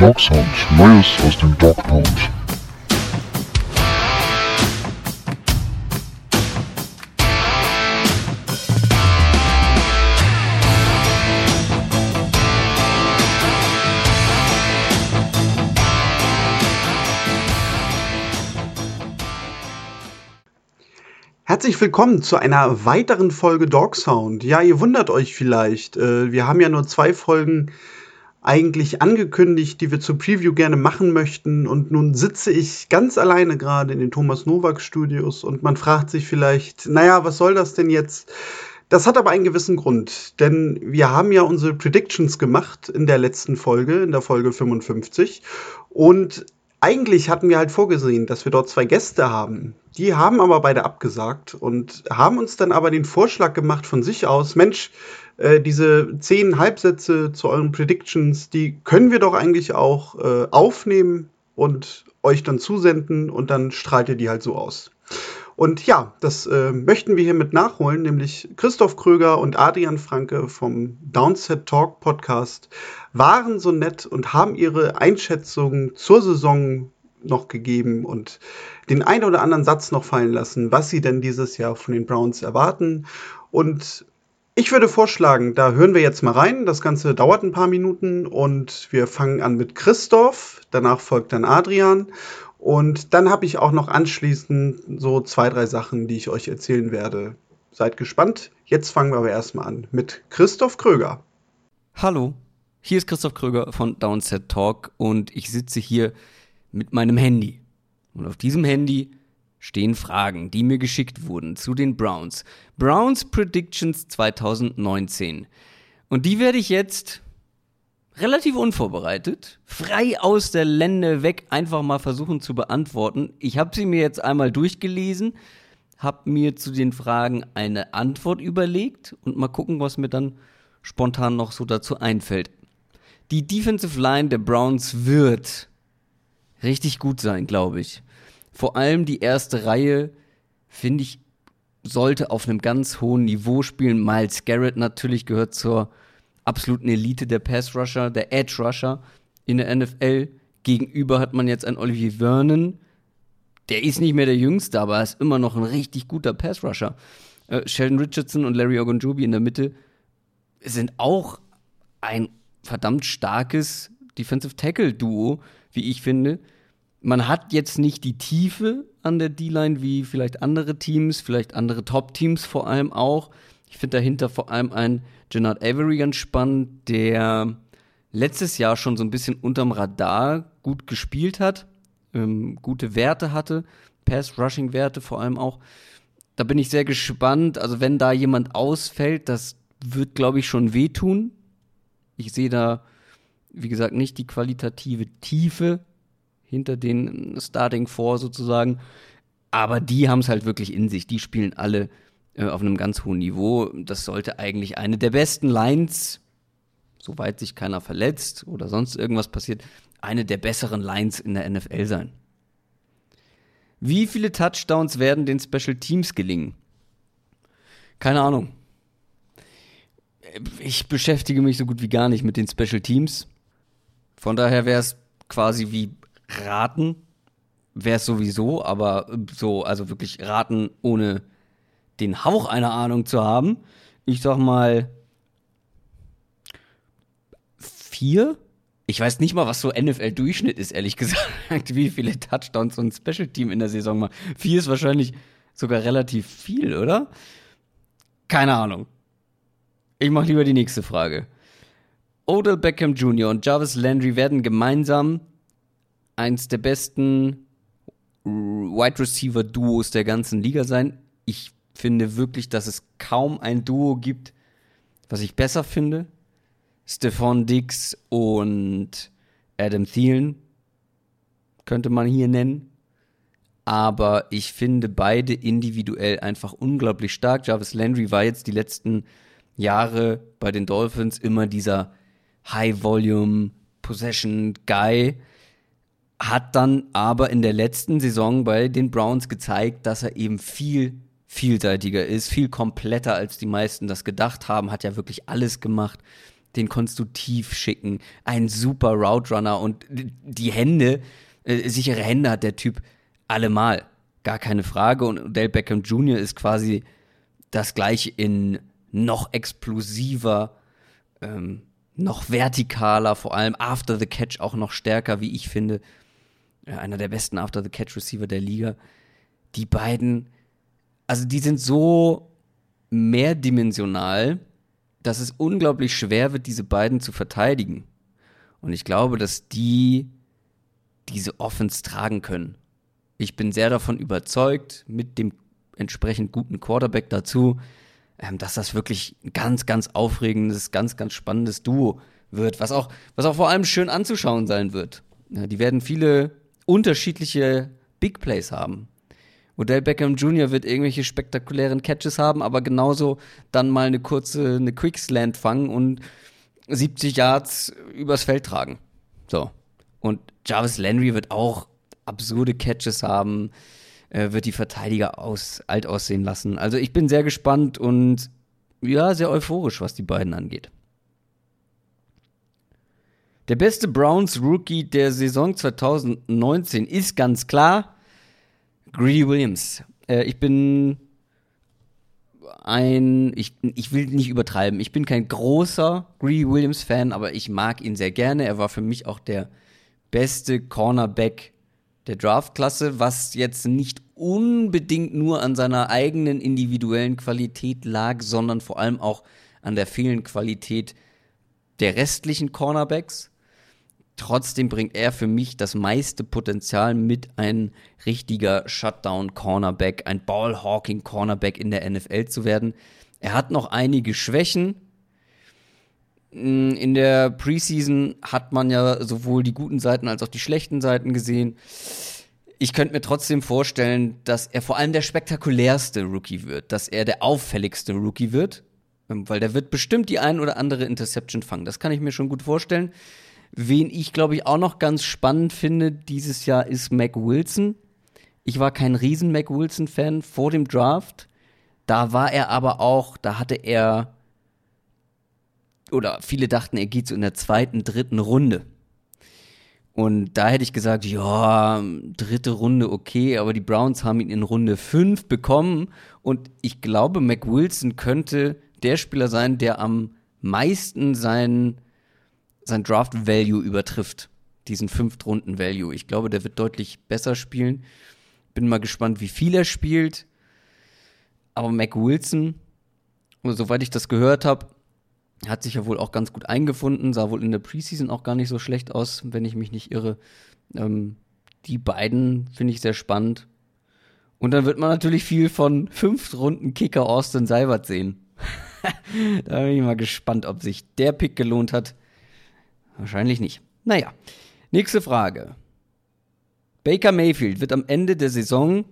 Dog Sound, Neues aus dem Dog Pound. Herzlich willkommen zu einer weiteren Folge Dog Sound. Ja, ihr wundert euch vielleicht. äh, Wir haben ja nur zwei Folgen eigentlich angekündigt, die wir zur Preview gerne machen möchten. Und nun sitze ich ganz alleine gerade in den Thomas Nowak Studios und man fragt sich vielleicht, naja, was soll das denn jetzt? Das hat aber einen gewissen Grund, denn wir haben ja unsere Predictions gemacht in der letzten Folge, in der Folge 55. Und eigentlich hatten wir halt vorgesehen, dass wir dort zwei Gäste haben. Die haben aber beide abgesagt und haben uns dann aber den Vorschlag gemacht von sich aus, Mensch, äh, diese zehn Halbsätze zu euren Predictions, die können wir doch eigentlich auch äh, aufnehmen und euch dann zusenden und dann strahlt ihr die halt so aus. Und ja, das äh, möchten wir hiermit nachholen, nämlich Christoph Kröger und Adrian Franke vom Downset Talk Podcast waren so nett und haben ihre Einschätzung zur Saison noch gegeben und den einen oder anderen Satz noch fallen lassen, was sie denn dieses Jahr von den Browns erwarten. Und ich würde vorschlagen, da hören wir jetzt mal rein. Das Ganze dauert ein paar Minuten und wir fangen an mit Christoph. Danach folgt dann Adrian. Und dann habe ich auch noch anschließend so zwei, drei Sachen, die ich euch erzählen werde. Seid gespannt. Jetzt fangen wir aber erstmal an mit Christoph Kröger. Hallo, hier ist Christoph Kröger von Downset Talk und ich sitze hier mit meinem Handy. Und auf diesem Handy stehen Fragen, die mir geschickt wurden zu den Browns. Browns Predictions 2019. Und die werde ich jetzt relativ unvorbereitet, frei aus der Lände weg, einfach mal versuchen zu beantworten. Ich habe sie mir jetzt einmal durchgelesen, habe mir zu den Fragen eine Antwort überlegt und mal gucken, was mir dann spontan noch so dazu einfällt. Die Defensive Line der Browns wird richtig gut sein, glaube ich. Vor allem die erste Reihe, finde ich, sollte auf einem ganz hohen Niveau spielen. Miles Garrett natürlich gehört zur absoluten Elite der Pass Rusher, der Edge Rusher in der NFL. Gegenüber hat man jetzt einen Olivier Vernon. Der ist nicht mehr der Jüngste, aber er ist immer noch ein richtig guter Pass Rusher. Äh, Sheldon Richardson und Larry Ogunjobi in der Mitte sind auch ein verdammt starkes Defensive Tackle Duo, wie ich finde. Man hat jetzt nicht die Tiefe an der D-Line wie vielleicht andere Teams, vielleicht andere Top-Teams vor allem auch. Ich finde dahinter vor allem ein Gennard Avery ganz spannend, der letztes Jahr schon so ein bisschen unterm Radar gut gespielt hat, ähm, gute Werte hatte, Pass-Rushing-Werte vor allem auch. Da bin ich sehr gespannt. Also wenn da jemand ausfällt, das wird, glaube ich, schon wehtun. Ich sehe da, wie gesagt, nicht die qualitative Tiefe hinter den Starting Four sozusagen. Aber die haben es halt wirklich in sich. Die spielen alle äh, auf einem ganz hohen Niveau. Das sollte eigentlich eine der besten Lines, soweit sich keiner verletzt oder sonst irgendwas passiert, eine der besseren Lines in der NFL sein. Wie viele Touchdowns werden den Special Teams gelingen? Keine Ahnung. Ich beschäftige mich so gut wie gar nicht mit den Special Teams. Von daher wäre es quasi wie raten, wäre es sowieso, aber so, also wirklich raten, ohne den Hauch einer Ahnung zu haben. Ich sag mal vier. Ich weiß nicht mal, was so NFL-Durchschnitt ist, ehrlich gesagt, wie viele Touchdowns so ein Special-Team in der Saison macht. Vier ist wahrscheinlich sogar relativ viel, oder? Keine Ahnung. Ich mache lieber die nächste Frage. Odell Beckham Jr. und Jarvis Landry werden gemeinsam eins der besten Wide Receiver Duos der ganzen Liga sein. Ich finde wirklich, dass es kaum ein Duo gibt, was ich besser finde. Stephon Diggs und Adam Thielen könnte man hier nennen. Aber ich finde beide individuell einfach unglaublich stark. Jarvis Landry war jetzt die letzten Jahre bei den Dolphins immer dieser High-Volume Possession Guy hat dann aber in der letzten Saison bei den Browns gezeigt, dass er eben viel vielseitiger ist, viel kompletter als die meisten das gedacht haben, hat ja wirklich alles gemacht. Den konntest du tief schicken. Ein super Route Runner und die Hände, äh, sichere Hände hat der Typ allemal. Gar keine Frage. Und Odell Beckham Jr. ist quasi das gleiche in noch explosiver, ähm, noch vertikaler, vor allem after the catch auch noch stärker, wie ich finde. Ja, einer der besten after the catch Receiver der Liga. Die beiden, also die sind so mehrdimensional, dass es unglaublich schwer wird, diese beiden zu verteidigen. Und ich glaube, dass die diese Offense tragen können. Ich bin sehr davon überzeugt, mit dem entsprechend guten Quarterback dazu, ähm, dass das wirklich ein ganz, ganz aufregendes, ganz, ganz spannendes Duo wird, was auch, was auch vor allem schön anzuschauen sein wird. Die werden viele unterschiedliche Big Plays haben. Odell Beckham Jr. wird irgendwelche spektakulären Catches haben, aber genauso dann mal eine kurze, eine Quickslant fangen und 70 Yards übers Feld tragen. So. Und Jarvis Landry wird auch absurde Catches haben, äh, wird die Verteidiger aus, alt aussehen lassen. Also ich bin sehr gespannt und ja, sehr euphorisch, was die beiden angeht. Der beste Browns Rookie der Saison 2019 ist ganz klar Greedy Williams. Äh, ich bin ein, ich, ich will nicht übertreiben, ich bin kein großer Greedy Williams Fan, aber ich mag ihn sehr gerne. Er war für mich auch der beste Cornerback der Draftklasse, was jetzt nicht unbedingt nur an seiner eigenen individuellen Qualität lag, sondern vor allem auch an der fehlenden Qualität der restlichen Cornerbacks. Trotzdem bringt er für mich das meiste Potenzial mit, ein richtiger Shutdown-Cornerback, ein Ball-Hawking-Cornerback in der NFL zu werden. Er hat noch einige Schwächen, Mm, in der Preseason hat man ja sowohl die guten Seiten als auch die schlechten Seiten gesehen. Ich könnte mir trotzdem vorstellen, dass er vor allem der spektakulärste Rookie wird, dass er der auffälligste Rookie wird, ähm, weil der wird bestimmt die ein oder andere Interception fangen. Das kann ich mir schon gut vorstellen. Wen ich, glaube ich, auch noch ganz spannend finde dieses Jahr ist Mac Wilson. Ich war kein riesen Mac Wilson-Fan vor dem Draft. Da war er aber auch, da hatte er oder viele dachten, er geht so in der zweiten, dritten Runde. Und da hätte ich gesagt, ja, dritte Runde okay, aber die Browns haben ihn in Runde 5 bekommen. Und ich glaube, Mac Wilson könnte der Spieler sein, der am meisten sein, sein Draft-Value übertrifft. Diesen Fünftrunden-Value. Ich glaube, der wird deutlich besser spielen. Bin mal gespannt, wie viel er spielt. Aber Mac Wilson, soweit ich das gehört habe, hat sich ja wohl auch ganz gut eingefunden, sah wohl in der Preseason auch gar nicht so schlecht aus, wenn ich mich nicht irre. Ähm, die beiden finde ich sehr spannend. Und dann wird man natürlich viel von fünf Runden Kicker Austin Seibert sehen. da bin ich mal gespannt, ob sich der Pick gelohnt hat. Wahrscheinlich nicht. Naja, nächste Frage. Baker Mayfield wird am Ende der Saison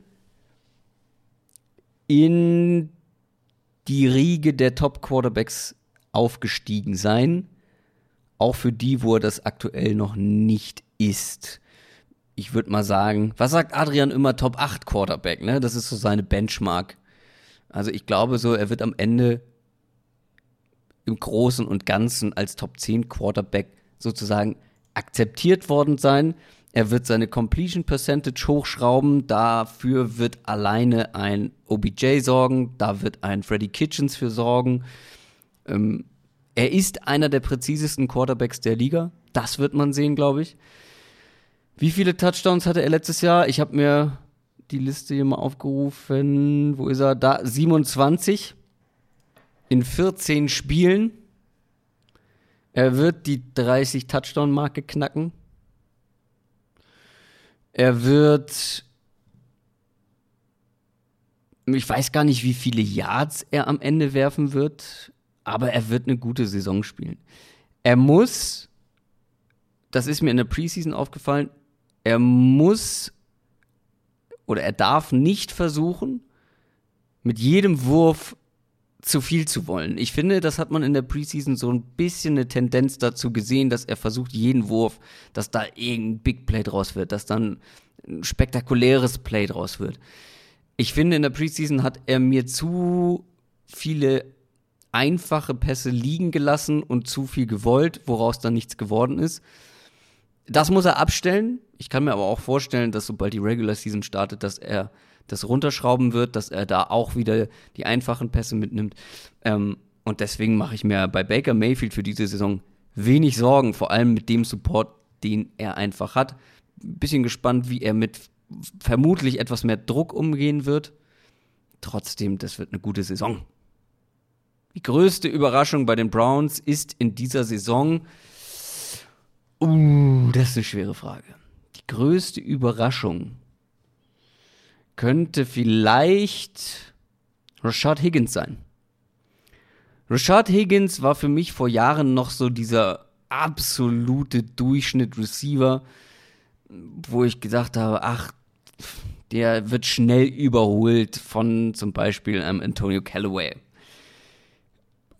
in die Riege der Top Quarterbacks aufgestiegen sein. Auch für die, wo er das aktuell noch nicht ist. Ich würde mal sagen, was sagt Adrian immer Top 8 Quarterback, ne? Das ist so seine Benchmark. Also ich glaube so, er wird am Ende im Großen und Ganzen als Top 10 Quarterback sozusagen akzeptiert worden sein. Er wird seine Completion Percentage hochschrauben. Dafür wird alleine ein OBJ sorgen. Da wird ein Freddy Kitchens für sorgen. Ähm, er ist einer der präzisesten Quarterbacks der Liga. Das wird man sehen, glaube ich. Wie viele Touchdowns hatte er letztes Jahr? Ich habe mir die Liste hier mal aufgerufen. Wo ist er? Da 27 in 14 Spielen. Er wird die 30 Touchdown-Marke knacken. Er wird. Ich weiß gar nicht, wie viele Yards er am Ende werfen wird aber er wird eine gute Saison spielen. Er muss, das ist mir in der Preseason aufgefallen, er muss oder er darf nicht versuchen, mit jedem Wurf zu viel zu wollen. Ich finde, das hat man in der Preseason so ein bisschen eine Tendenz dazu gesehen, dass er versucht, jeden Wurf, dass da irgendein Big Play draus wird, dass dann ein spektakuläres Play draus wird. Ich finde, in der Preseason hat er mir zu viele einfache Pässe liegen gelassen und zu viel gewollt, woraus dann nichts geworden ist. Das muss er abstellen. Ich kann mir aber auch vorstellen, dass sobald die Regular Season startet, dass er das runterschrauben wird, dass er da auch wieder die einfachen Pässe mitnimmt. Ähm, und deswegen mache ich mir bei Baker Mayfield für diese Saison wenig Sorgen, vor allem mit dem Support, den er einfach hat. Bisschen gespannt, wie er mit vermutlich etwas mehr Druck umgehen wird. Trotzdem, das wird eine gute Saison. Die größte Überraschung bei den Browns ist in dieser Saison. Uh, das ist eine schwere Frage. Die größte Überraschung könnte vielleicht Rashad Higgins sein. Rashad Higgins war für mich vor Jahren noch so dieser absolute Durchschnitt-Receiver, wo ich gesagt habe, ach, der wird schnell überholt von zum Beispiel einem Antonio Callaway.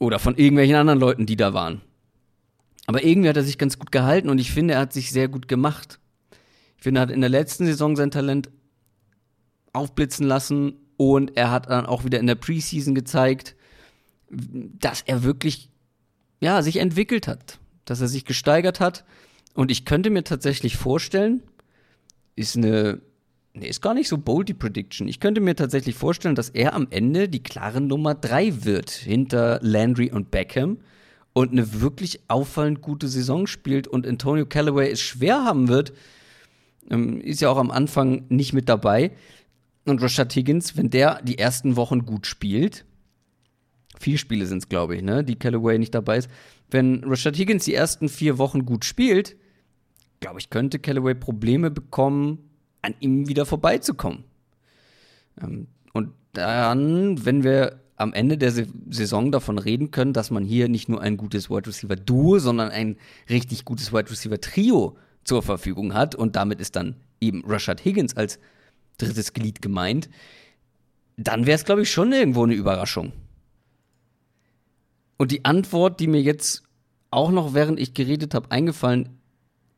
Oder von irgendwelchen anderen Leuten, die da waren. Aber irgendwie hat er sich ganz gut gehalten und ich finde, er hat sich sehr gut gemacht. Ich finde, er hat in der letzten Saison sein Talent aufblitzen lassen und er hat dann auch wieder in der Preseason gezeigt, dass er wirklich ja, sich entwickelt hat, dass er sich gesteigert hat und ich könnte mir tatsächlich vorstellen, ist eine nee, ist gar nicht so bold die Prediction. Ich könnte mir tatsächlich vorstellen, dass er am Ende die klare Nummer 3 wird hinter Landry und Beckham und eine wirklich auffallend gute Saison spielt und Antonio Callaway es schwer haben wird, ähm, ist ja auch am Anfang nicht mit dabei. Und Rashad Higgins, wenn der die ersten Wochen gut spielt, vier Spiele sind es, glaube ich, ne, die Callaway nicht dabei ist, wenn Rashad Higgins die ersten vier Wochen gut spielt, glaube ich, könnte Callaway Probleme bekommen, an ihm wieder vorbeizukommen. Ähm, und dann, wenn wir am Ende der Saison davon reden können, dass man hier nicht nur ein gutes Wide Receiver Duo, sondern ein richtig gutes Wide Receiver Trio zur Verfügung hat und damit ist dann eben Rashad Higgins als drittes Glied gemeint, dann wäre es, glaube ich, schon irgendwo eine Überraschung. Und die Antwort, die mir jetzt auch noch während ich geredet habe eingefallen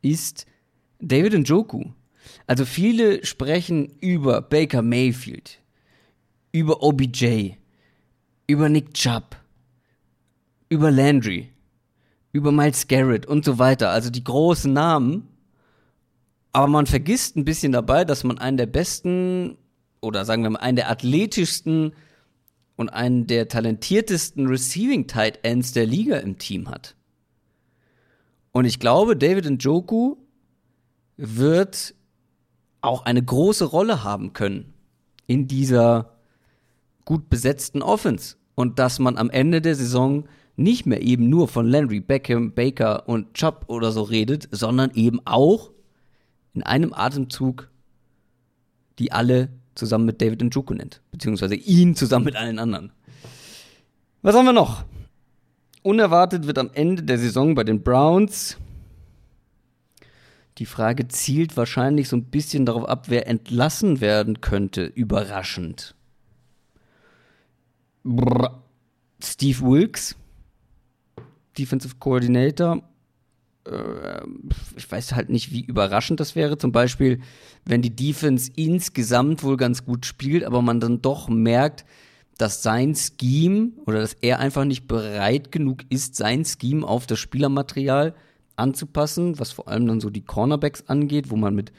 ist David Njoku. Also viele sprechen über Baker Mayfield, über OBJ, über Nick Chubb, über Landry, über Miles Garrett und so weiter. Also die großen Namen. Aber man vergisst ein bisschen dabei, dass man einen der besten oder sagen wir mal einen der athletischsten und einen der talentiertesten Receiving Tight Ends der Liga im Team hat. Und ich glaube, David Njoku wird auch eine große Rolle haben können in dieser gut besetzten Offense. Und dass man am Ende der Saison nicht mehr eben nur von Landry, Beckham, Baker und Chubb oder so redet, sondern eben auch in einem Atemzug die alle zusammen mit David Njoku nennt. Beziehungsweise ihn zusammen mit allen anderen. Was haben wir noch? Unerwartet wird am Ende der Saison bei den Browns die Frage zielt wahrscheinlich so ein bisschen darauf ab, wer entlassen werden könnte, überraschend. Brr. Steve Wilkes, Defensive Coordinator. Äh, ich weiß halt nicht, wie überraschend das wäre. Zum Beispiel, wenn die Defense insgesamt wohl ganz gut spielt, aber man dann doch merkt, dass sein Scheme oder dass er einfach nicht bereit genug ist, sein Scheme auf das Spielermaterial anzupassen, was vor allem dann so die Cornerbacks angeht, wo man mit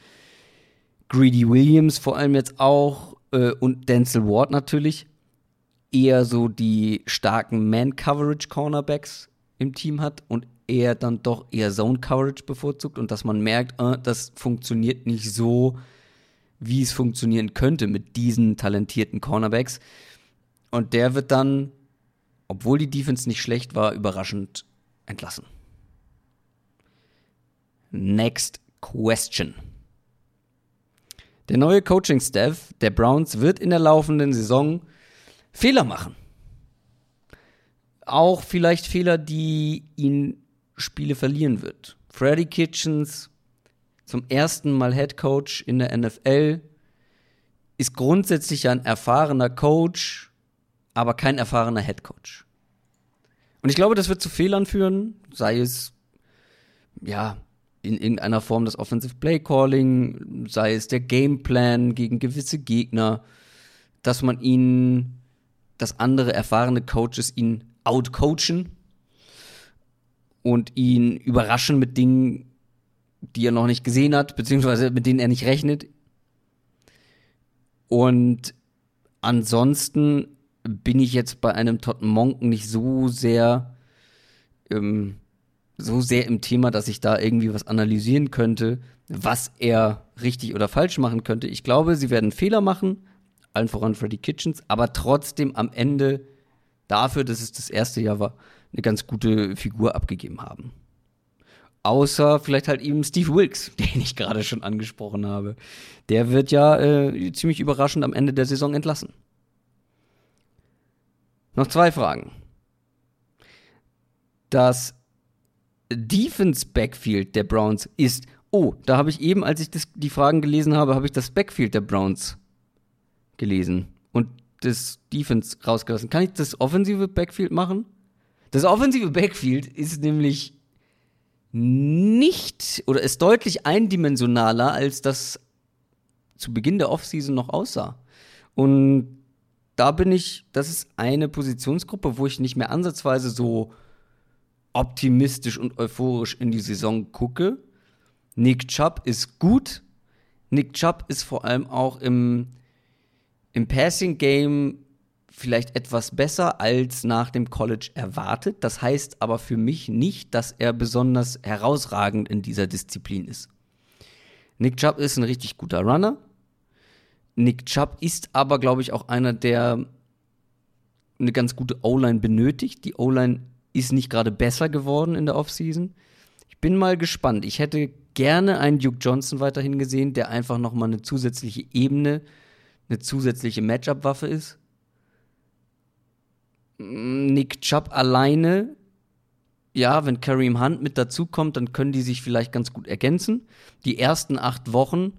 Greedy Williams vor allem jetzt auch äh, und Denzel Ward natürlich eher so die starken Man-Coverage-Cornerbacks im Team hat und er dann doch eher Zone-Coverage bevorzugt und dass man merkt, äh, das funktioniert nicht so, wie es funktionieren könnte mit diesen talentierten Cornerbacks. Und der wird dann, obwohl die Defense nicht schlecht war, überraschend entlassen. Next question. Der neue Coaching-Staff der Browns wird in der laufenden Saison Fehler machen. Auch vielleicht Fehler, die ihn Spiele verlieren wird. Freddy Kitchens zum ersten Mal Head Coach in der NFL ist grundsätzlich ein erfahrener Coach, aber kein erfahrener Head Coach. Und ich glaube, das wird zu Fehlern führen, sei es ja in irgendeiner Form das Offensive Play Calling, sei es der Gameplan gegen gewisse Gegner, dass man ihn, dass andere erfahrene Coaches ihn outcoachen und ihn überraschen mit Dingen, die er noch nicht gesehen hat, beziehungsweise mit denen er nicht rechnet. Und ansonsten bin ich jetzt bei einem Totten Monken nicht so sehr, ähm, so sehr im Thema, dass ich da irgendwie was analysieren könnte, was er richtig oder falsch machen könnte. Ich glaube, sie werden Fehler machen, allen voran Freddy Kitchens, aber trotzdem am Ende dafür, dass es das erste Jahr war, eine ganz gute Figur abgegeben haben. Außer vielleicht halt eben Steve Wilkes, den ich gerade schon angesprochen habe. Der wird ja äh, ziemlich überraschend am Ende der Saison entlassen. Noch zwei Fragen. Das Defense Backfield der Browns ist. Oh, da habe ich eben, als ich das, die Fragen gelesen habe, habe ich das Backfield der Browns gelesen und das Defense rausgelassen. Kann ich das offensive Backfield machen? Das offensive Backfield ist nämlich nicht oder ist deutlich eindimensionaler, als das zu Beginn der Offseason noch aussah. Und da bin ich, das ist eine Positionsgruppe, wo ich nicht mehr ansatzweise so optimistisch und euphorisch in die Saison gucke. Nick Chubb ist gut. Nick Chubb ist vor allem auch im, im Passing Game vielleicht etwas besser als nach dem College erwartet. Das heißt aber für mich nicht, dass er besonders herausragend in dieser Disziplin ist. Nick Chubb ist ein richtig guter Runner. Nick Chubb ist aber, glaube ich, auch einer, der eine ganz gute O-Line benötigt. Die O-Line ist nicht gerade besser geworden in der Offseason. Ich bin mal gespannt. Ich hätte gerne einen Duke Johnson weiterhin gesehen, der einfach noch mal eine zusätzliche Ebene, eine zusätzliche Matchup-Waffe ist. Nick Chubb alleine, ja, wenn Kareem Hunt mit dazukommt, dann können die sich vielleicht ganz gut ergänzen. Die ersten acht Wochen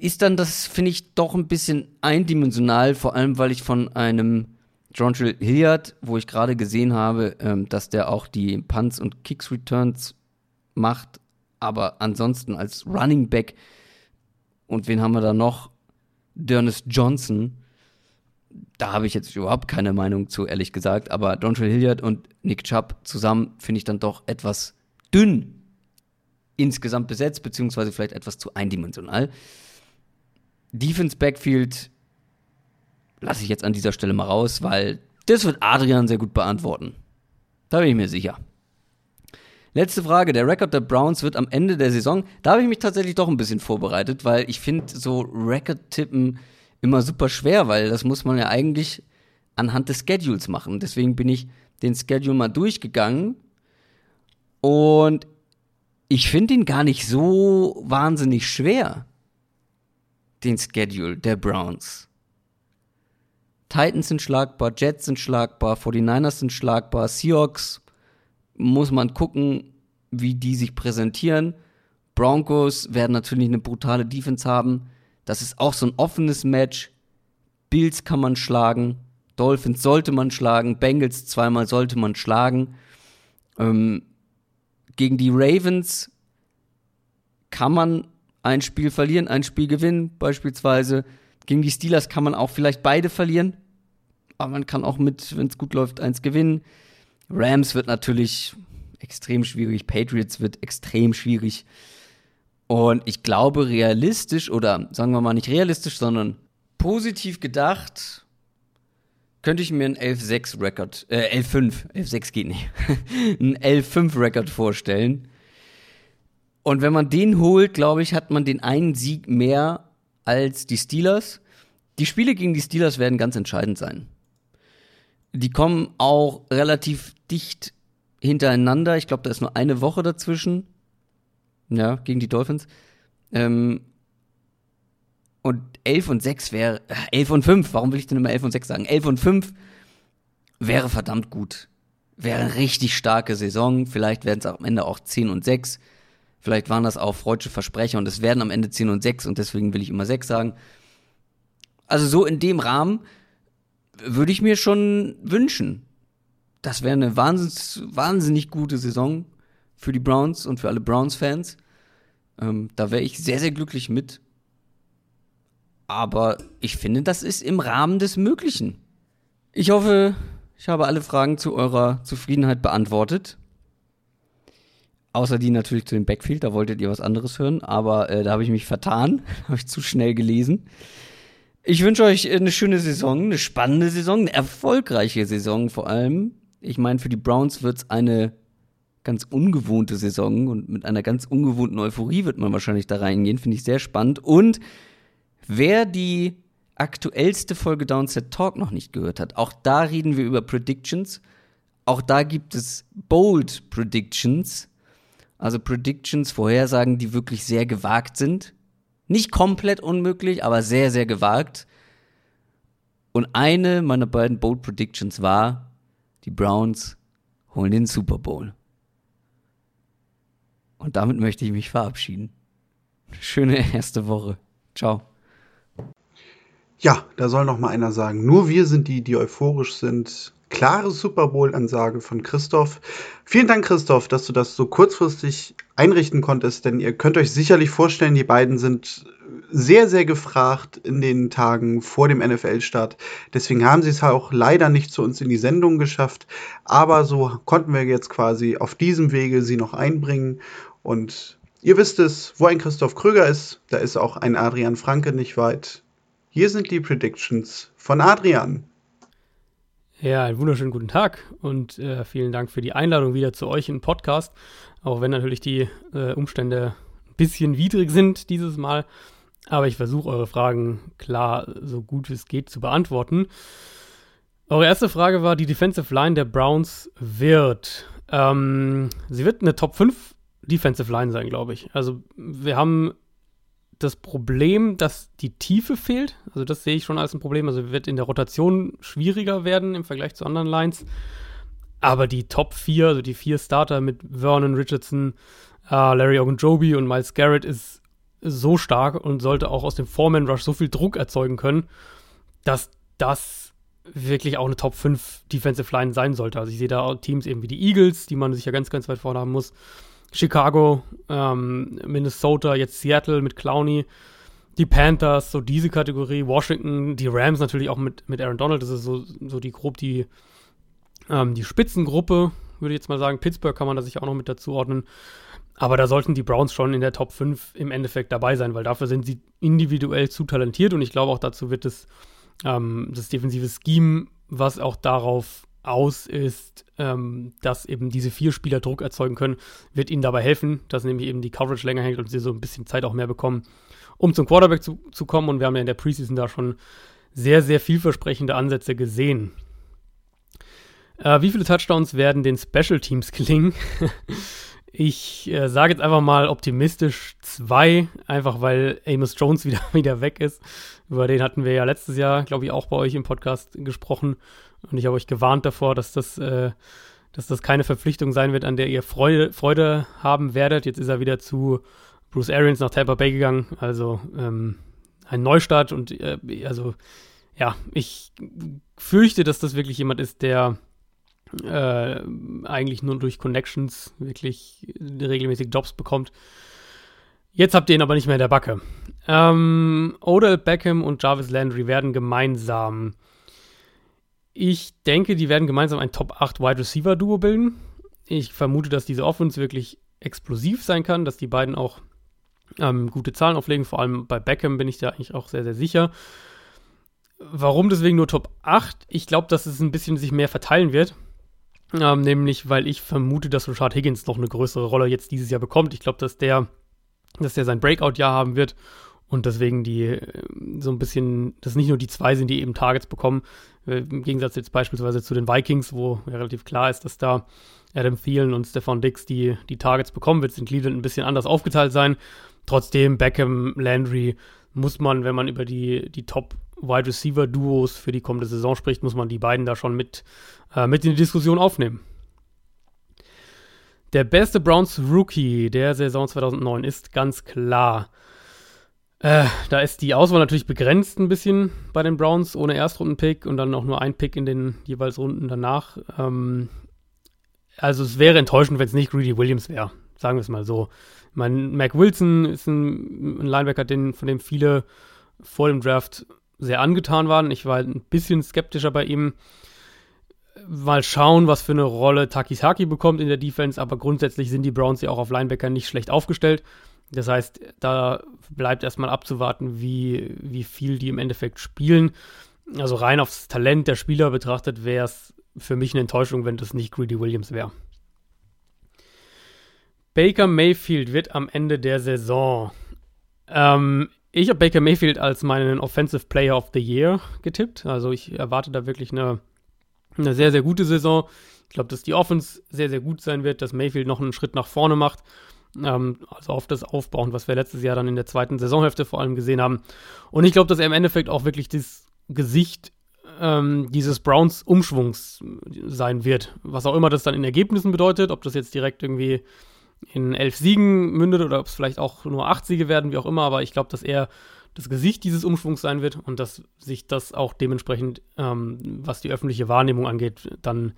ist dann das, finde ich, doch ein bisschen eindimensional, vor allem weil ich von einem Jontrell Hilliard, wo ich gerade gesehen habe, ähm, dass der auch die Punts und Kicks Returns macht, aber ansonsten als Running Back und wen haben wir da noch? Dernis Johnson. Da habe ich jetzt überhaupt keine Meinung zu, ehrlich gesagt. Aber Dontrell Hilliard und Nick Chubb zusammen finde ich dann doch etwas dünn insgesamt besetzt, beziehungsweise vielleicht etwas zu eindimensional. Defense Backfield lasse ich jetzt an dieser Stelle mal raus, weil das wird Adrian sehr gut beantworten. Da bin ich mir sicher. Letzte Frage. Der Rekord der Browns wird am Ende der Saison. Da habe ich mich tatsächlich doch ein bisschen vorbereitet, weil ich finde so Record-Tippen immer super schwer, weil das muss man ja eigentlich anhand des Schedules machen. Deswegen bin ich den Schedule mal durchgegangen und ich finde ihn gar nicht so wahnsinnig schwer den Schedule der Browns. Titans sind schlagbar, Jets sind schlagbar, 49ers sind schlagbar, Seahawks muss man gucken, wie die sich präsentieren. Broncos werden natürlich eine brutale Defense haben. Das ist auch so ein offenes Match. Bills kann man schlagen, Dolphins sollte man schlagen, Bengals zweimal sollte man schlagen. Ähm, gegen die Ravens kann man ein Spiel verlieren, ein Spiel gewinnen, beispielsweise. Gegen die Steelers kann man auch vielleicht beide verlieren. Aber man kann auch mit, wenn es gut läuft, eins gewinnen. Rams wird natürlich extrem schwierig. Patriots wird extrem schwierig. Und ich glaube, realistisch, oder sagen wir mal nicht realistisch, sondern positiv gedacht, könnte ich mir einen 11-6-Record, äh, 11-5, 11-6 geht nicht, einen 11-5-Record vorstellen. Und wenn man den holt, glaube ich, hat man den einen Sieg mehr als die Steelers. Die Spiele gegen die Steelers werden ganz entscheidend sein. Die kommen auch relativ dicht hintereinander. Ich glaube, da ist nur eine Woche dazwischen. Ja, gegen die Dolphins. Ähm, und 11 und 6 wäre, 11 und 5, warum will ich denn immer 11 und 6 sagen? 11 und 5 wäre verdammt gut. Wäre eine richtig starke Saison. Vielleicht werden es am Ende auch 10 und 6. Vielleicht waren das auch freudsche Versprecher und es werden am Ende 10 und 6 und deswegen will ich immer 6 sagen. Also so in dem Rahmen würde ich mir schon wünschen. Das wäre eine wahnsinnig, wahnsinnig gute Saison für die Browns und für alle Browns-Fans. Ähm, da wäre ich sehr, sehr glücklich mit. Aber ich finde, das ist im Rahmen des Möglichen. Ich hoffe, Ich habe alle Fragen zu eurer Zufriedenheit beantwortet. Außer die natürlich zu dem Backfield, da wolltet ihr was anderes hören, aber äh, da habe ich mich vertan, habe ich zu schnell gelesen. Ich wünsche euch eine schöne Saison, eine spannende Saison, eine erfolgreiche Saison vor allem. Ich meine, für die Browns wird es eine ganz ungewohnte Saison und mit einer ganz ungewohnten Euphorie wird man wahrscheinlich da reingehen. Finde ich sehr spannend. Und wer die aktuellste Folge Downset Talk noch nicht gehört hat, auch da reden wir über Predictions. Auch da gibt es Bold Predictions. Also Predictions, Vorhersagen, die wirklich sehr gewagt sind. Nicht komplett unmöglich, aber sehr, sehr gewagt. Und eine meiner beiden Bold Predictions war, die Browns holen den Super Bowl. Und damit möchte ich mich verabschieden. Schöne erste Woche. Ciao. Ja, da soll noch mal einer sagen, nur wir sind die, die euphorisch sind. Klare Super Bowl-Ansage von Christoph. Vielen Dank, Christoph, dass du das so kurzfristig einrichten konntest, denn ihr könnt euch sicherlich vorstellen, die beiden sind sehr, sehr gefragt in den Tagen vor dem NFL-Start. Deswegen haben sie es auch leider nicht zu uns in die Sendung geschafft. Aber so konnten wir jetzt quasi auf diesem Wege sie noch einbringen. Und ihr wisst es, wo ein Christoph Kröger ist, da ist auch ein Adrian Franke nicht weit. Hier sind die Predictions von Adrian. Ja, einen wunderschönen guten Tag und äh, vielen Dank für die Einladung wieder zu euch im Podcast. Auch wenn natürlich die äh, Umstände ein bisschen widrig sind dieses Mal. Aber ich versuche eure Fragen klar, so gut es geht, zu beantworten. Eure erste Frage war, die Defensive Line der Browns wird. Ähm, sie wird eine Top 5 Defensive Line sein, glaube ich. Also wir haben das Problem, dass die Tiefe fehlt. Also das sehe ich schon als ein Problem. Also wird in der Rotation schwieriger werden im Vergleich zu anderen Lines. Aber die Top 4, also die vier Starter mit Vernon Richardson, äh, Larry Ogunjobi und Miles Garrett ist so stark und sollte auch aus dem Foreman Rush so viel Druck erzeugen können, dass das wirklich auch eine Top 5 Defensive Line sein sollte. Also ich sehe da Teams eben wie die Eagles, die man sich ja ganz, ganz weit vorne haben muss. Chicago, ähm, Minnesota, jetzt Seattle mit Clowney, die Panthers, so diese Kategorie, Washington, die Rams natürlich auch mit, mit Aaron Donald, das ist so, so die grob die, ähm, die Spitzengruppe, würde ich jetzt mal sagen. Pittsburgh kann man da sich auch noch mit dazu ordnen. Aber da sollten die Browns schon in der Top 5 im Endeffekt dabei sein, weil dafür sind sie individuell zu talentiert und ich glaube auch dazu wird es ähm, das defensive Scheme, was auch darauf aus ist, ähm, dass eben diese vier Spieler Druck erzeugen können, wird ihnen dabei helfen, dass nämlich eben die Coverage länger hängt und sie so ein bisschen Zeit auch mehr bekommen, um zum Quarterback zu, zu kommen. Und wir haben ja in der Preseason da schon sehr, sehr vielversprechende Ansätze gesehen. Äh, wie viele Touchdowns werden den Special Teams gelingen? ich äh, sage jetzt einfach mal optimistisch zwei, einfach weil Amos Jones wieder, wieder weg ist. Über den hatten wir ja letztes Jahr, glaube ich, auch bei euch im Podcast gesprochen. Und ich habe euch gewarnt davor, dass das, äh, dass das keine Verpflichtung sein wird, an der ihr Freude, Freude haben werdet. Jetzt ist er wieder zu Bruce Arians nach Tampa Bay gegangen. Also ähm, ein Neustart und äh, also ja, ich fürchte, dass das wirklich jemand ist, der äh, eigentlich nur durch Connections wirklich regelmäßig Jobs bekommt. Jetzt habt ihr ihn aber nicht mehr in der Backe. Ähm, Odell Beckham und Jarvis Landry werden gemeinsam ich denke, die werden gemeinsam ein Top 8 Wide Receiver Duo bilden. Ich vermute, dass diese Offense wirklich explosiv sein kann, dass die beiden auch ähm, gute Zahlen auflegen. Vor allem bei Beckham bin ich da eigentlich auch sehr, sehr sicher. Warum deswegen nur Top 8? Ich glaube, dass es ein bisschen sich mehr verteilen wird. Ähm, nämlich, weil ich vermute, dass Rashad Higgins noch eine größere Rolle jetzt dieses Jahr bekommt. Ich glaube, dass der, dass der sein Breakout-Jahr haben wird und deswegen die äh, so ein bisschen, dass nicht nur die zwei sind, die eben Targets bekommen, äh, im Gegensatz jetzt beispielsweise zu den Vikings, wo ja relativ klar ist, dass da Adam Thielen und Stefan Dix die, die Targets bekommen, wird es in Cleveland ein bisschen anders aufgeteilt sein. Trotzdem, Beckham, Landry muss man, wenn man über die, die Top Wide Receiver Duos für die kommende Saison spricht, muss man die beiden da schon mit, äh, mit in die Diskussion aufnehmen. Der beste Browns Rookie der Saison 2009 ist ganz klar äh, da ist die Auswahl natürlich begrenzt ein bisschen bei den Browns ohne Erstrunden-Pick und dann auch nur ein Pick in den jeweils Runden danach. Ähm, also es wäre enttäuschend, wenn es nicht Greedy Williams wäre. Sagen wir es mal so. Ich meine, Mac Wilson ist ein, ein Linebacker, den, von dem viele vor dem Draft sehr angetan waren. Ich war halt ein bisschen skeptischer bei ihm. mal schauen, was für eine Rolle Takisaki bekommt in der Defense, aber grundsätzlich sind die Browns ja auch auf Linebacker nicht schlecht aufgestellt. Das heißt, da bleibt erstmal abzuwarten, wie, wie viel die im Endeffekt spielen. Also rein aufs Talent der Spieler betrachtet, wäre es für mich eine Enttäuschung, wenn das nicht Greedy Williams wäre. Baker Mayfield wird am Ende der Saison. Ähm, ich habe Baker Mayfield als meinen Offensive Player of the Year getippt. Also ich erwarte da wirklich eine, eine sehr, sehr gute Saison. Ich glaube, dass die Offense sehr, sehr gut sein wird, dass Mayfield noch einen Schritt nach vorne macht. Ähm, also auf das Aufbauen, was wir letztes Jahr dann in der zweiten Saisonhälfte vor allem gesehen haben. Und ich glaube, dass er im Endeffekt auch wirklich das Gesicht ähm, dieses Browns Umschwungs sein wird. Was auch immer das dann in Ergebnissen bedeutet, ob das jetzt direkt irgendwie in elf Siegen mündet oder ob es vielleicht auch nur acht Siege werden, wie auch immer. Aber ich glaube, dass er das Gesicht dieses Umschwungs sein wird und dass sich das auch dementsprechend, ähm, was die öffentliche Wahrnehmung angeht, dann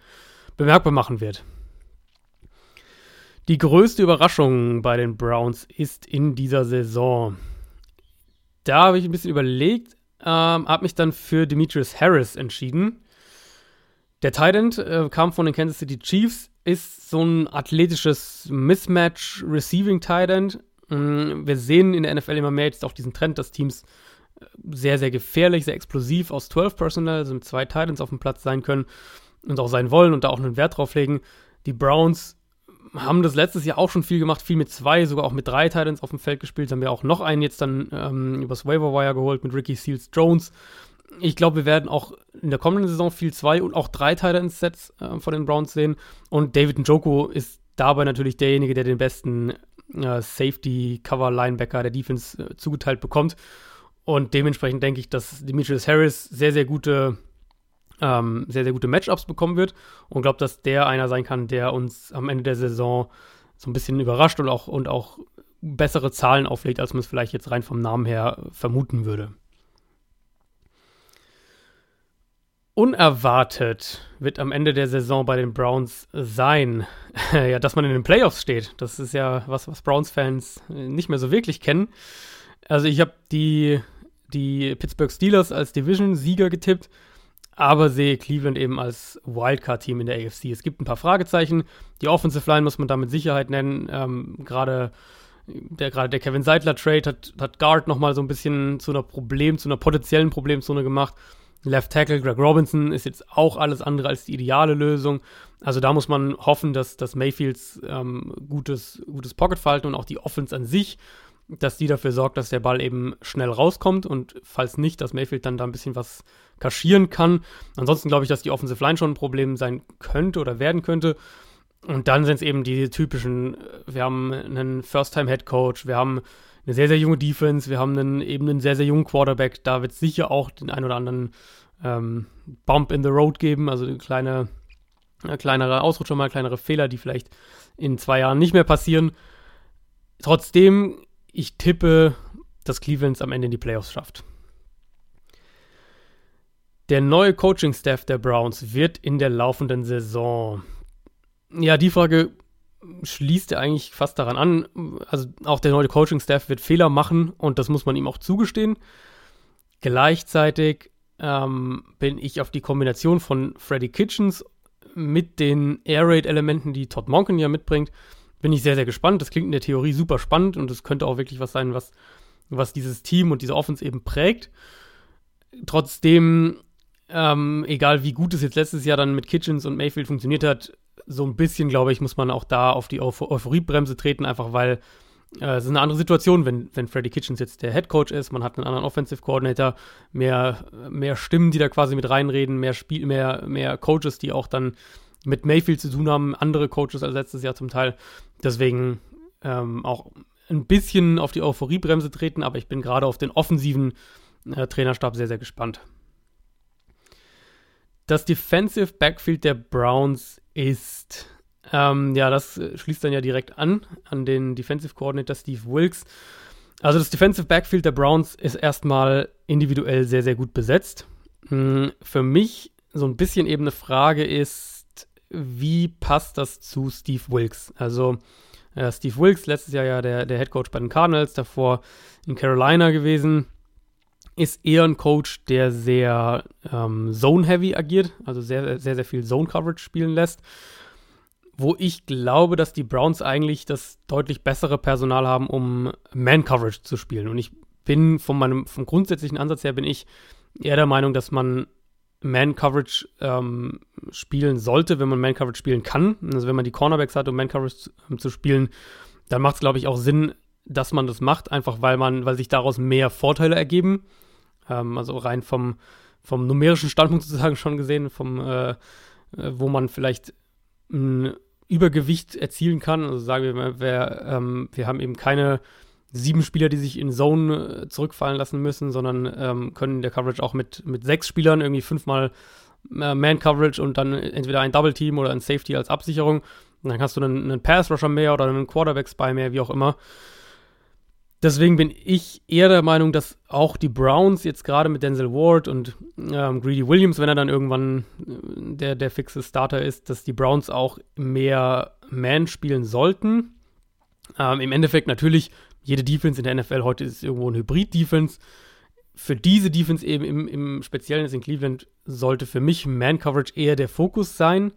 bemerkbar machen wird. Die größte Überraschung bei den Browns ist in dieser Saison. Da habe ich ein bisschen überlegt, ähm, habe mich dann für Demetrius Harris entschieden. Der Titan äh, kam von den Kansas City Chiefs, ist so ein athletisches Mismatch Receiving Titan. Mm, wir sehen in der NFL immer mehr jetzt auch diesen Trend, dass Teams äh, sehr, sehr gefährlich, sehr explosiv aus 12 Personal, also mit zwei Titans auf dem Platz sein können und auch sein wollen und da auch einen Wert drauf legen. Die Browns haben das letztes Jahr auch schon viel gemacht, viel mit zwei, sogar auch mit drei Titans auf dem Feld gespielt. Haben wir auch noch einen jetzt dann ähm, übers Waiver Wire geholt mit Ricky Seals Jones. Ich glaube, wir werden auch in der kommenden Saison viel zwei und auch drei Titans Sets äh, von den Browns sehen. Und David Njoku ist dabei natürlich derjenige, der den besten äh, Safety Cover Linebacker der Defense äh, zugeteilt bekommt. Und dementsprechend denke ich, dass Demetrius Harris sehr, sehr gute ähm, sehr, sehr gute Matchups bekommen wird und glaube, dass der einer sein kann, der uns am Ende der Saison so ein bisschen überrascht und auch, und auch bessere Zahlen auflegt, als man es vielleicht jetzt rein vom Namen her vermuten würde. Unerwartet wird am Ende der Saison bei den Browns sein, ja, dass man in den Playoffs steht. Das ist ja was, was Browns-Fans nicht mehr so wirklich kennen. Also ich habe die, die Pittsburgh Steelers als Division-Sieger getippt aber sehe Cleveland eben als Wildcard-Team in der AFC. Es gibt ein paar Fragezeichen. Die Offensive Line muss man da mit Sicherheit nennen. Ähm, gerade der, gerade der Kevin Seidler-Trade hat, hat Guard nochmal so ein bisschen zu einer Problem, zu einer potenziellen Problemzone gemacht. Left Tackle Greg Robinson ist jetzt auch alles andere als die ideale Lösung. Also da muss man hoffen, dass, dass Mayfields ähm, gutes, gutes Pocket-Verhalten und auch die Offense an sich dass die dafür sorgt, dass der Ball eben schnell rauskommt und falls nicht, dass Mayfield dann da ein bisschen was kaschieren kann. Ansonsten glaube ich, dass die Offensive Line schon ein Problem sein könnte oder werden könnte. Und dann sind es eben die typischen, wir haben einen First-Time-Head Coach, wir haben eine sehr, sehr junge Defense, wir haben einen, eben einen sehr, sehr jungen Quarterback. Da wird es sicher auch den ein oder anderen ähm, Bump in the Road geben, also eine kleine, eine kleinere Ausrutscher mal, kleinere Fehler, die vielleicht in zwei Jahren nicht mehr passieren. Trotzdem ich tippe, dass Cleveland es am Ende in die Playoffs schafft. Der neue Coaching-Staff der Browns wird in der laufenden Saison. Ja, die Frage schließt ja eigentlich fast daran an. Also auch der neue Coaching-Staff wird Fehler machen und das muss man ihm auch zugestehen. Gleichzeitig ähm, bin ich auf die Kombination von Freddy Kitchens mit den Air Raid-Elementen, die Todd Monken ja mitbringt, bin ich sehr, sehr gespannt. Das klingt in der Theorie super spannend und es könnte auch wirklich was sein, was, was dieses Team und diese Offense eben prägt. Trotzdem, ähm, egal wie gut es jetzt letztes Jahr dann mit Kitchens und Mayfield funktioniert hat, so ein bisschen, glaube ich, muss man auch da auf die Euphoriebremse treten, einfach weil äh, es ist eine andere Situation, wenn, wenn Freddy Kitchens jetzt der Head Coach ist, man hat einen anderen Offensive Coordinator, mehr, mehr Stimmen, die da quasi mit reinreden, mehr Spiel, mehr, mehr Coaches, die auch dann mit Mayfield zu tun haben, andere Coaches als letztes Jahr zum Teil. Deswegen ähm, auch ein bisschen auf die Euphoriebremse treten, aber ich bin gerade auf den offensiven äh, Trainerstab sehr, sehr gespannt. Das Defensive Backfield der Browns ist, ähm, ja, das schließt dann ja direkt an, an den Defensive Coordinator Steve Wilkes. Also das Defensive Backfield der Browns ist erstmal individuell sehr, sehr gut besetzt. Hm, für mich so ein bisschen eben eine Frage ist, wie passt das zu Steve Wilkes? Also äh, Steve Wilkes, letztes Jahr ja der, der Head Coach bei den Cardinals, davor in Carolina gewesen. ist eher ein Coach, der sehr ähm, zone-heavy agiert, also sehr, sehr, sehr viel Zone-Coverage spielen lässt. Wo ich glaube, dass die Browns eigentlich das deutlich bessere Personal haben, um Man-Coverage zu spielen. Und ich bin von meinem, vom grundsätzlichen Ansatz her bin ich eher der Meinung, dass man Man-Coverage ähm, spielen sollte, wenn man Man-Coverage spielen kann. Also wenn man die Cornerbacks hat, um Man-Coverage zu, ähm, zu spielen, dann macht es, glaube ich, auch Sinn, dass man das macht, einfach weil man, weil sich daraus mehr Vorteile ergeben. Ähm, also rein vom, vom numerischen Standpunkt sozusagen schon gesehen, vom, äh, äh wo man vielleicht ein Übergewicht erzielen kann. Also sagen wir mal, wir, ähm, wir haben eben keine sieben Spieler, die sich in Zone äh, zurückfallen lassen müssen, sondern ähm, können der Coverage auch mit, mit sechs Spielern irgendwie fünfmal äh, Man-Coverage und dann entweder ein Double-Team oder ein Safety als Absicherung. Und dann hast du einen, einen Pass-Rusher mehr oder einen Quarterback-Spy mehr, wie auch immer. Deswegen bin ich eher der Meinung, dass auch die Browns jetzt gerade mit Denzel Ward und ähm, Greedy Williams, wenn er dann irgendwann äh, der, der fixe Starter ist, dass die Browns auch mehr Man spielen sollten. Ähm, Im Endeffekt natürlich, jede Defense in der NFL heute ist irgendwo ein Hybrid-Defense. Für diese Defense eben im, im Speziellen jetzt in Cleveland sollte für mich Man-Coverage eher der Fokus sein.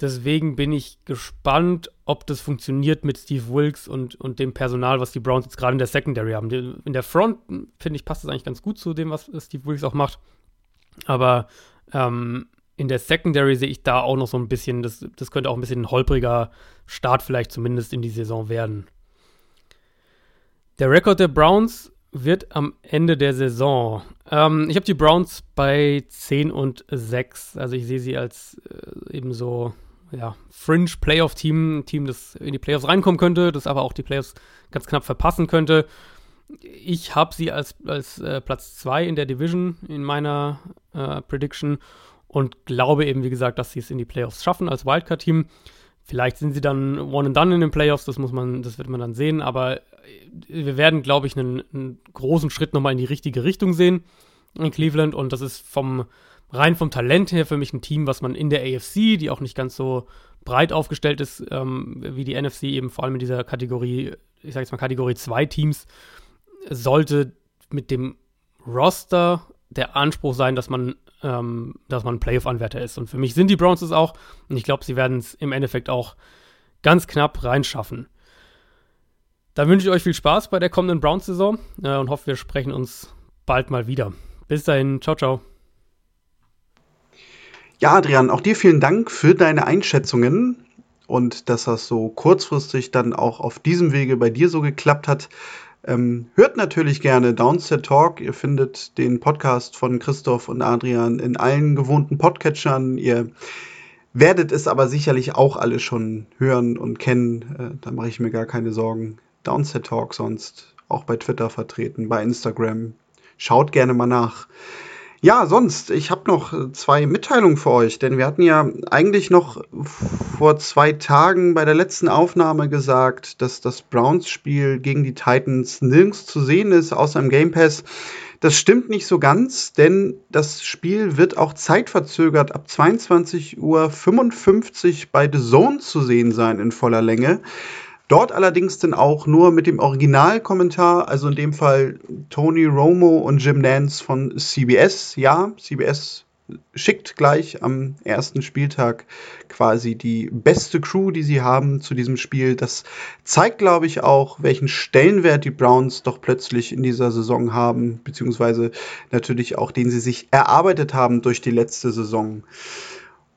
Deswegen bin ich gespannt, ob das funktioniert mit Steve Wilkes und, und dem Personal, was die Browns jetzt gerade in der Secondary haben. In der Front, finde ich, passt das eigentlich ganz gut zu dem, was Steve Wilkes auch macht. Aber ähm, in der Secondary sehe ich da auch noch so ein bisschen, das, das könnte auch ein bisschen ein holpriger Start vielleicht zumindest in die Saison werden. Der Rekord der Browns wird am Ende der Saison. Ähm, ich habe die Browns bei 10 und 6. Also ich sehe sie als äh, eben so ja, Fringe-Playoff-Team, ein Team, das in die Playoffs reinkommen könnte, das aber auch die Playoffs ganz knapp verpassen könnte. Ich habe sie als, als äh, Platz 2 in der Division in meiner äh, Prediction und glaube eben, wie gesagt, dass sie es in die Playoffs schaffen als Wildcard-Team. Vielleicht sind sie dann one and done in den Playoffs, das muss man, das wird man dann sehen, aber wir werden, glaube ich, einen, einen großen Schritt nochmal in die richtige Richtung sehen in Cleveland und das ist vom rein vom Talent her für mich ein Team, was man in der AFC, die auch nicht ganz so breit aufgestellt ist ähm, wie die NFC, eben vor allem in dieser Kategorie, ich sage jetzt mal Kategorie 2 Teams, sollte mit dem Roster der Anspruch sein, dass man, ähm, dass man Playoff-Anwärter ist. Und für mich sind die Browns es auch. Und ich glaube, sie werden es im Endeffekt auch ganz knapp reinschaffen. Dann wünsche ich euch viel Spaß bei der kommenden Browns-Saison äh, und hoffe, wir sprechen uns bald mal wieder. Bis dahin, ciao, ciao. Ja, Adrian, auch dir vielen Dank für deine Einschätzungen und dass das so kurzfristig dann auch auf diesem Wege bei dir so geklappt hat. Ähm, hört natürlich gerne Downset Talk. Ihr findet den Podcast von Christoph und Adrian in allen gewohnten Podcatchern. Ihr werdet es aber sicherlich auch alle schon hören und kennen. Äh, da mache ich mir gar keine Sorgen. Downset Talk sonst auch bei Twitter vertreten, bei Instagram. Schaut gerne mal nach. Ja, sonst, ich habe noch äh, zwei Mitteilungen für euch, denn wir hatten ja eigentlich noch vor zwei Tagen bei der letzten Aufnahme gesagt, dass das Browns-Spiel gegen die Titans nirgends zu sehen ist, außer im Game Pass. Das stimmt nicht so ganz, denn das Spiel wird auch zeitverzögert ab 22.55 Uhr bei The Zone zu sehen sein in voller Länge. Dort allerdings dann auch nur mit dem Originalkommentar, also in dem Fall Tony Romo und Jim Nance von CBS. Ja, CBS schickt gleich am ersten Spieltag quasi die beste Crew, die sie haben zu diesem Spiel. Das zeigt, glaube ich, auch, welchen Stellenwert die Browns doch plötzlich in dieser Saison haben, beziehungsweise natürlich auch den sie sich erarbeitet haben durch die letzte Saison.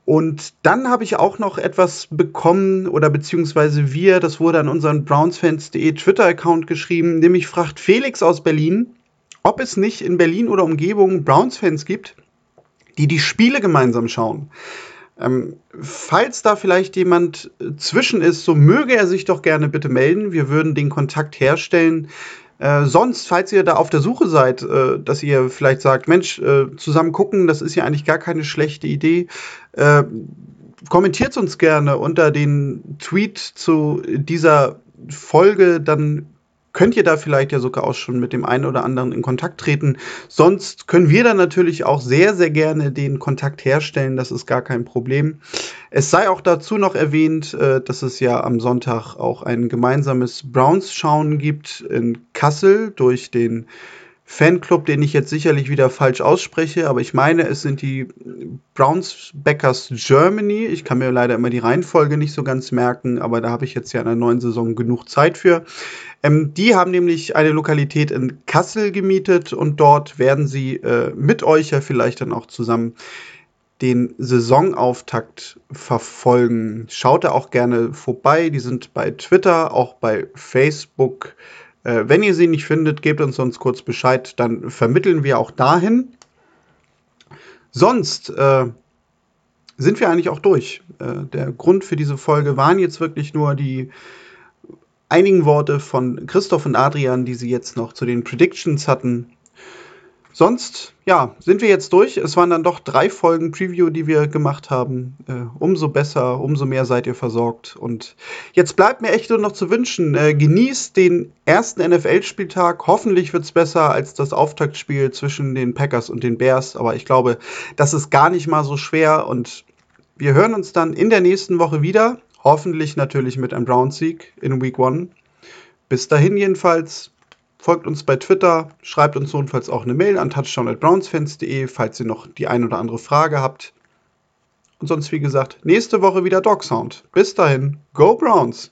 Und dann habe ich auch noch etwas bekommen, oder beziehungsweise wir, das wurde an unseren brownsfans.de Twitter-Account geschrieben, nämlich fragt Felix aus Berlin, ob es nicht in Berlin oder Umgebung Browns-Fans gibt, die die Spiele gemeinsam schauen. Ähm, falls da vielleicht jemand zwischen ist, so möge er sich doch gerne bitte melden. Wir würden den Kontakt herstellen. Äh, sonst, falls ihr da auf der Suche seid, äh, dass ihr vielleicht sagt, Mensch, äh, zusammen gucken, das ist ja eigentlich gar keine schlechte Idee, äh, kommentiert uns gerne unter den Tweet zu dieser Folge, dann könnt ihr da vielleicht ja sogar auch schon mit dem einen oder anderen in Kontakt treten. Sonst können wir dann natürlich auch sehr, sehr gerne den Kontakt herstellen. Das ist gar kein Problem. Es sei auch dazu noch erwähnt, äh, dass es ja am Sonntag auch ein gemeinsames Browns-Schauen gibt in Kassel durch den Fanclub, den ich jetzt sicherlich wieder falsch ausspreche, aber ich meine, es sind die Browns Backers Germany. Ich kann mir leider immer die Reihenfolge nicht so ganz merken, aber da habe ich jetzt ja in der neuen Saison genug Zeit für. Ähm, die haben nämlich eine Lokalität in Kassel gemietet und dort werden sie äh, mit euch ja vielleicht dann auch zusammen den Saisonauftakt verfolgen. Schaut da auch gerne vorbei. Die sind bei Twitter, auch bei Facebook äh, wenn ihr sie nicht findet, gebt uns sonst kurz Bescheid, dann vermitteln wir auch dahin. Sonst äh, sind wir eigentlich auch durch. Äh, der Grund für diese Folge waren jetzt wirklich nur die einigen Worte von Christoph und Adrian, die sie jetzt noch zu den Predictions hatten. Sonst, ja, sind wir jetzt durch. Es waren dann doch drei Folgen Preview, die wir gemacht haben. Äh, umso besser, umso mehr seid ihr versorgt. Und jetzt bleibt mir echt nur noch zu wünschen, äh, genießt den ersten NFL-Spieltag. Hoffentlich wird es besser als das Auftaktspiel zwischen den Packers und den Bears. Aber ich glaube, das ist gar nicht mal so schwer. Und wir hören uns dann in der nächsten Woche wieder. Hoffentlich natürlich mit einem Brown-Sieg in Week 1. Bis dahin jedenfalls. Folgt uns bei Twitter, schreibt uns notfalls auch eine Mail an touchdown.brownsfans.de, falls ihr noch die ein oder andere Frage habt. Und sonst, wie gesagt, nächste Woche wieder Dog Sound. Bis dahin, Go Browns!